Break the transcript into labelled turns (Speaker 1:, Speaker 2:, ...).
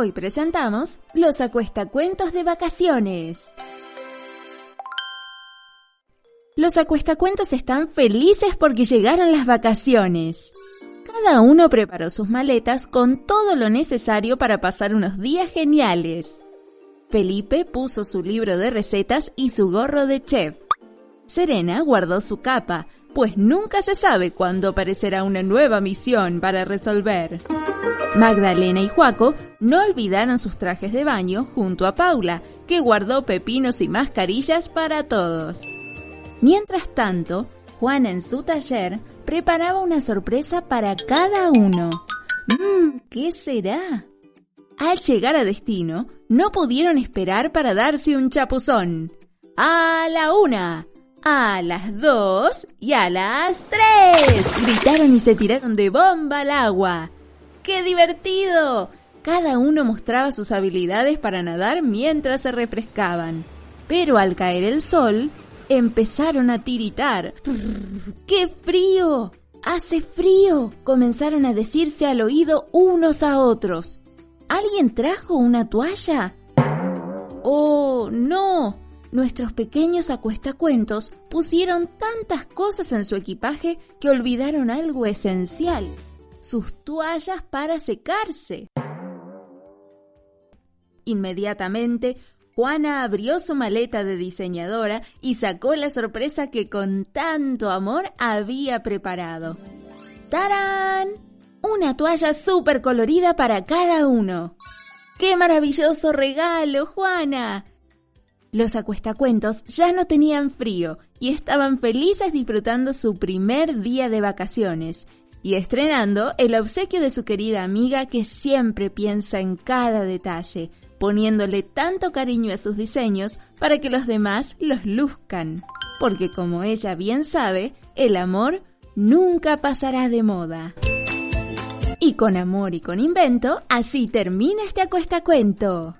Speaker 1: Hoy presentamos los acuestacuentos de vacaciones. Los acuestacuentos están felices porque llegaron las vacaciones. Cada uno preparó sus maletas con todo lo necesario para pasar unos días geniales. Felipe puso su libro de recetas y su gorro de chef. Serena guardó su capa, pues nunca se sabe cuándo aparecerá una nueva misión para resolver. Magdalena y Juaco no olvidaron sus trajes de baño junto a Paula, que guardó pepinos y mascarillas para todos. Mientras tanto, Juana en su taller preparaba una sorpresa para cada uno. Mmm, ¿qué será? Al llegar a destino, no pudieron esperar para darse un chapuzón. A la una, a las dos y a las tres. Gritaron y se tiraron de bomba al agua. ¡Qué divertido! Cada uno mostraba sus habilidades para nadar mientras se refrescaban. Pero al caer el sol, empezaron a tiritar. ¡Qué frío! ¡Hace frío! Comenzaron a decirse al oído unos a otros. ¿Alguien trajo una toalla? ¡Oh, no! Nuestros pequeños acuestacuentos pusieron tantas cosas en su equipaje que olvidaron algo esencial, sus toallas para secarse. Inmediatamente, Juana abrió su maleta de diseñadora y sacó la sorpresa que con tanto amor había preparado. ¡Tarán! Una toalla súper colorida para cada uno. ¡Qué maravilloso regalo, Juana! Los acuestacuentos ya no tenían frío y estaban felices disfrutando su primer día de vacaciones y estrenando el obsequio de su querida amiga que siempre piensa en cada detalle, poniéndole tanto cariño a sus diseños para que los demás los luzcan. Porque como ella bien sabe, el amor nunca pasará de moda. Y con amor y con invento, así termina este acuestacuento.